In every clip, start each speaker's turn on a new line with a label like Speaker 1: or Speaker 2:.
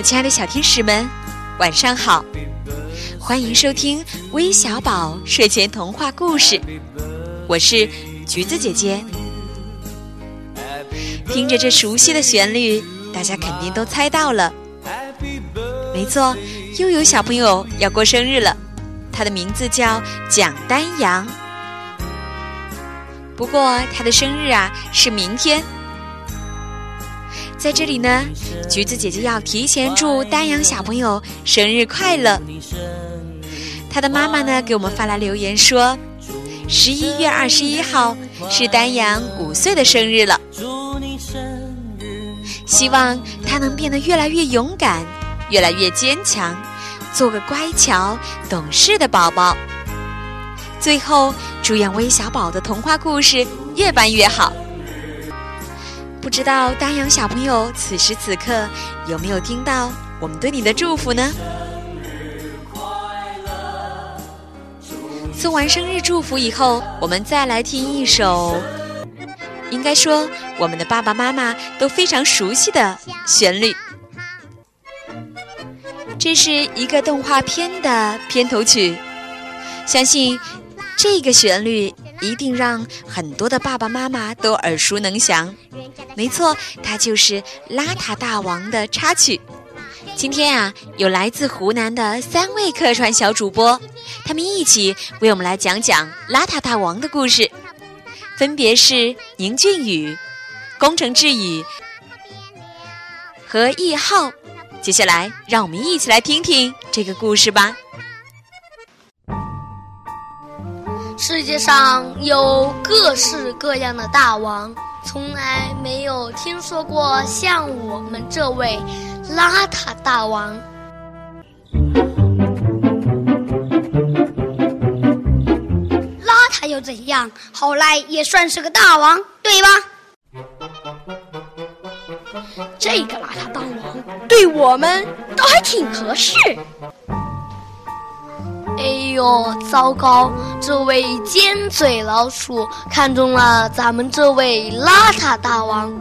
Speaker 1: 我亲爱的小天使们，晚上好！欢迎收听微小宝睡前童话故事，我是橘子姐姐。听着这熟悉的旋律，大家肯定都猜到了。没错，又有小朋友要过生日了，他的名字叫蒋丹阳。不过他的生日啊是明天。在这里呢，橘子姐姐要提前祝丹阳小朋友生日快乐。他的妈妈呢给我们发来留言说，十一月二十一号是丹阳五岁的生日了，希望他能变得越来越勇敢，越来越坚强，做个乖巧懂事的宝宝。最后，祝愿微小宝的童话故事越办越好。不知道丹阳小朋友此时此刻有没有听到我们对你的祝福呢？送完生日祝福以后，我们再来听一首，应该说我们的爸爸妈妈都非常熟悉的旋律。这是一个动画片的片头曲，相信这个旋律。一定让很多的爸爸妈妈都耳熟能详。没错，它就是《邋遢大王》的插曲。今天啊，有来自湖南的三位客串小主播，他们一起为我们来讲讲《邋遢大王》的故事，分别是宁俊宇、工程志宇和易浩。接下来，让我们一起来听听这个故事吧。
Speaker 2: 世界上有各式各样的大王，从来没有听说过像我们这位邋遢大王。
Speaker 3: 邋遢又怎样？好赖也算是个大王，对吧？
Speaker 4: 这个邋遢大王对我们倒还挺合适。
Speaker 2: 哎呦，糟糕！这位尖嘴老鼠看中了咱们这位邋遢大王，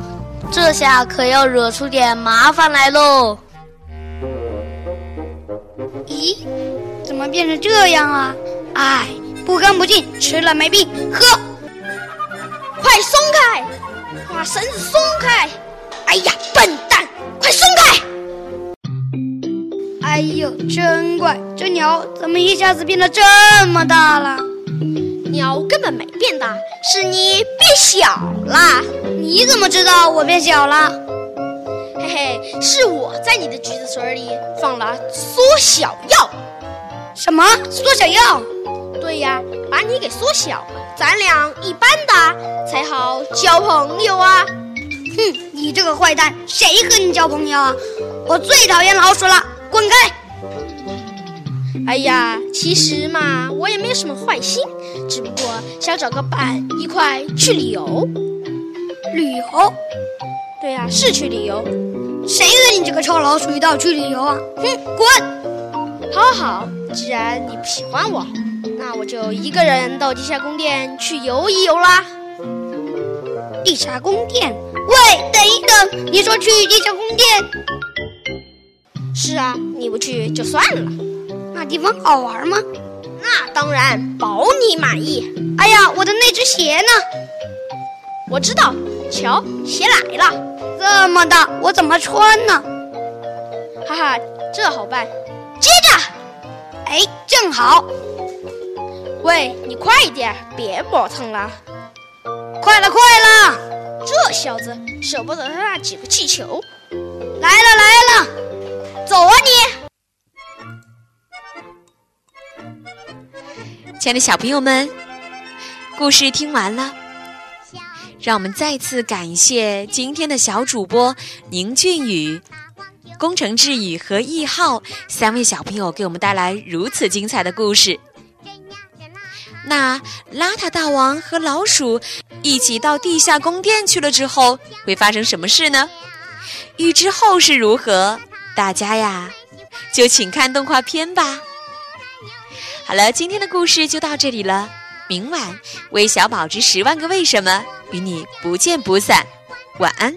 Speaker 2: 这下可要惹出点麻烦来喽！
Speaker 3: 咦，怎么变成这样啊？哎，不干不净，吃了没病，喝！
Speaker 4: 快松开，把绳子松开！
Speaker 3: 哎呀，笨蛋，快松开！哎呦，真怪，这鸟怎么一下子变得这么大了？
Speaker 4: 鸟根本没变大，是你变小了。
Speaker 3: 你怎么知道我变小了？
Speaker 4: 嘿嘿，是我在你的橘子水里放了缩小药。
Speaker 3: 什么缩小药？
Speaker 4: 对呀，把你给缩小了，咱俩一般大才好交朋友啊。
Speaker 3: 哼，你这个坏蛋，谁和你交朋友啊？我最讨厌老鼠了。滚开！
Speaker 4: 哎呀，其实嘛，我也没有什么坏心，只不过想找个伴一块去旅游。
Speaker 3: 旅游？
Speaker 4: 对呀，是去旅游。
Speaker 3: 谁和你这个臭老鼠一道去旅游啊？哼，滚！
Speaker 4: 好好，既然你不喜欢我，那我就一个人到地下宫殿去游一游啦。
Speaker 3: 地下宫殿？喂，等一等，你说去地下宫殿？
Speaker 4: 是啊，你不去就算了。
Speaker 3: 那地方好玩吗？
Speaker 4: 那当然，保你满意。
Speaker 3: 哎呀，我的那只鞋呢？
Speaker 4: 我知道，瞧，鞋来了。
Speaker 3: 这么大，我怎么穿呢？
Speaker 4: 哈哈，这好办。
Speaker 3: 接着，哎，正好。
Speaker 4: 喂，你快一点，别磨蹭了。
Speaker 3: 快了，快了。
Speaker 4: 这小子舍不得他那几个气球。
Speaker 3: 走啊
Speaker 1: 你！亲爱的小朋友们，故事听完了，让我们再次感谢今天的小主播宁俊宇、工程志宇和易浩三位小朋友给我们带来如此精彩的故事。那邋遢大王和老鼠一起到地下宫殿去了之后，会发生什么事呢？欲知后事如何？大家呀，就请看动画片吧。好了，今天的故事就到这里了。明晚《微小宝之十万个为什么》与你不见不散。晚安。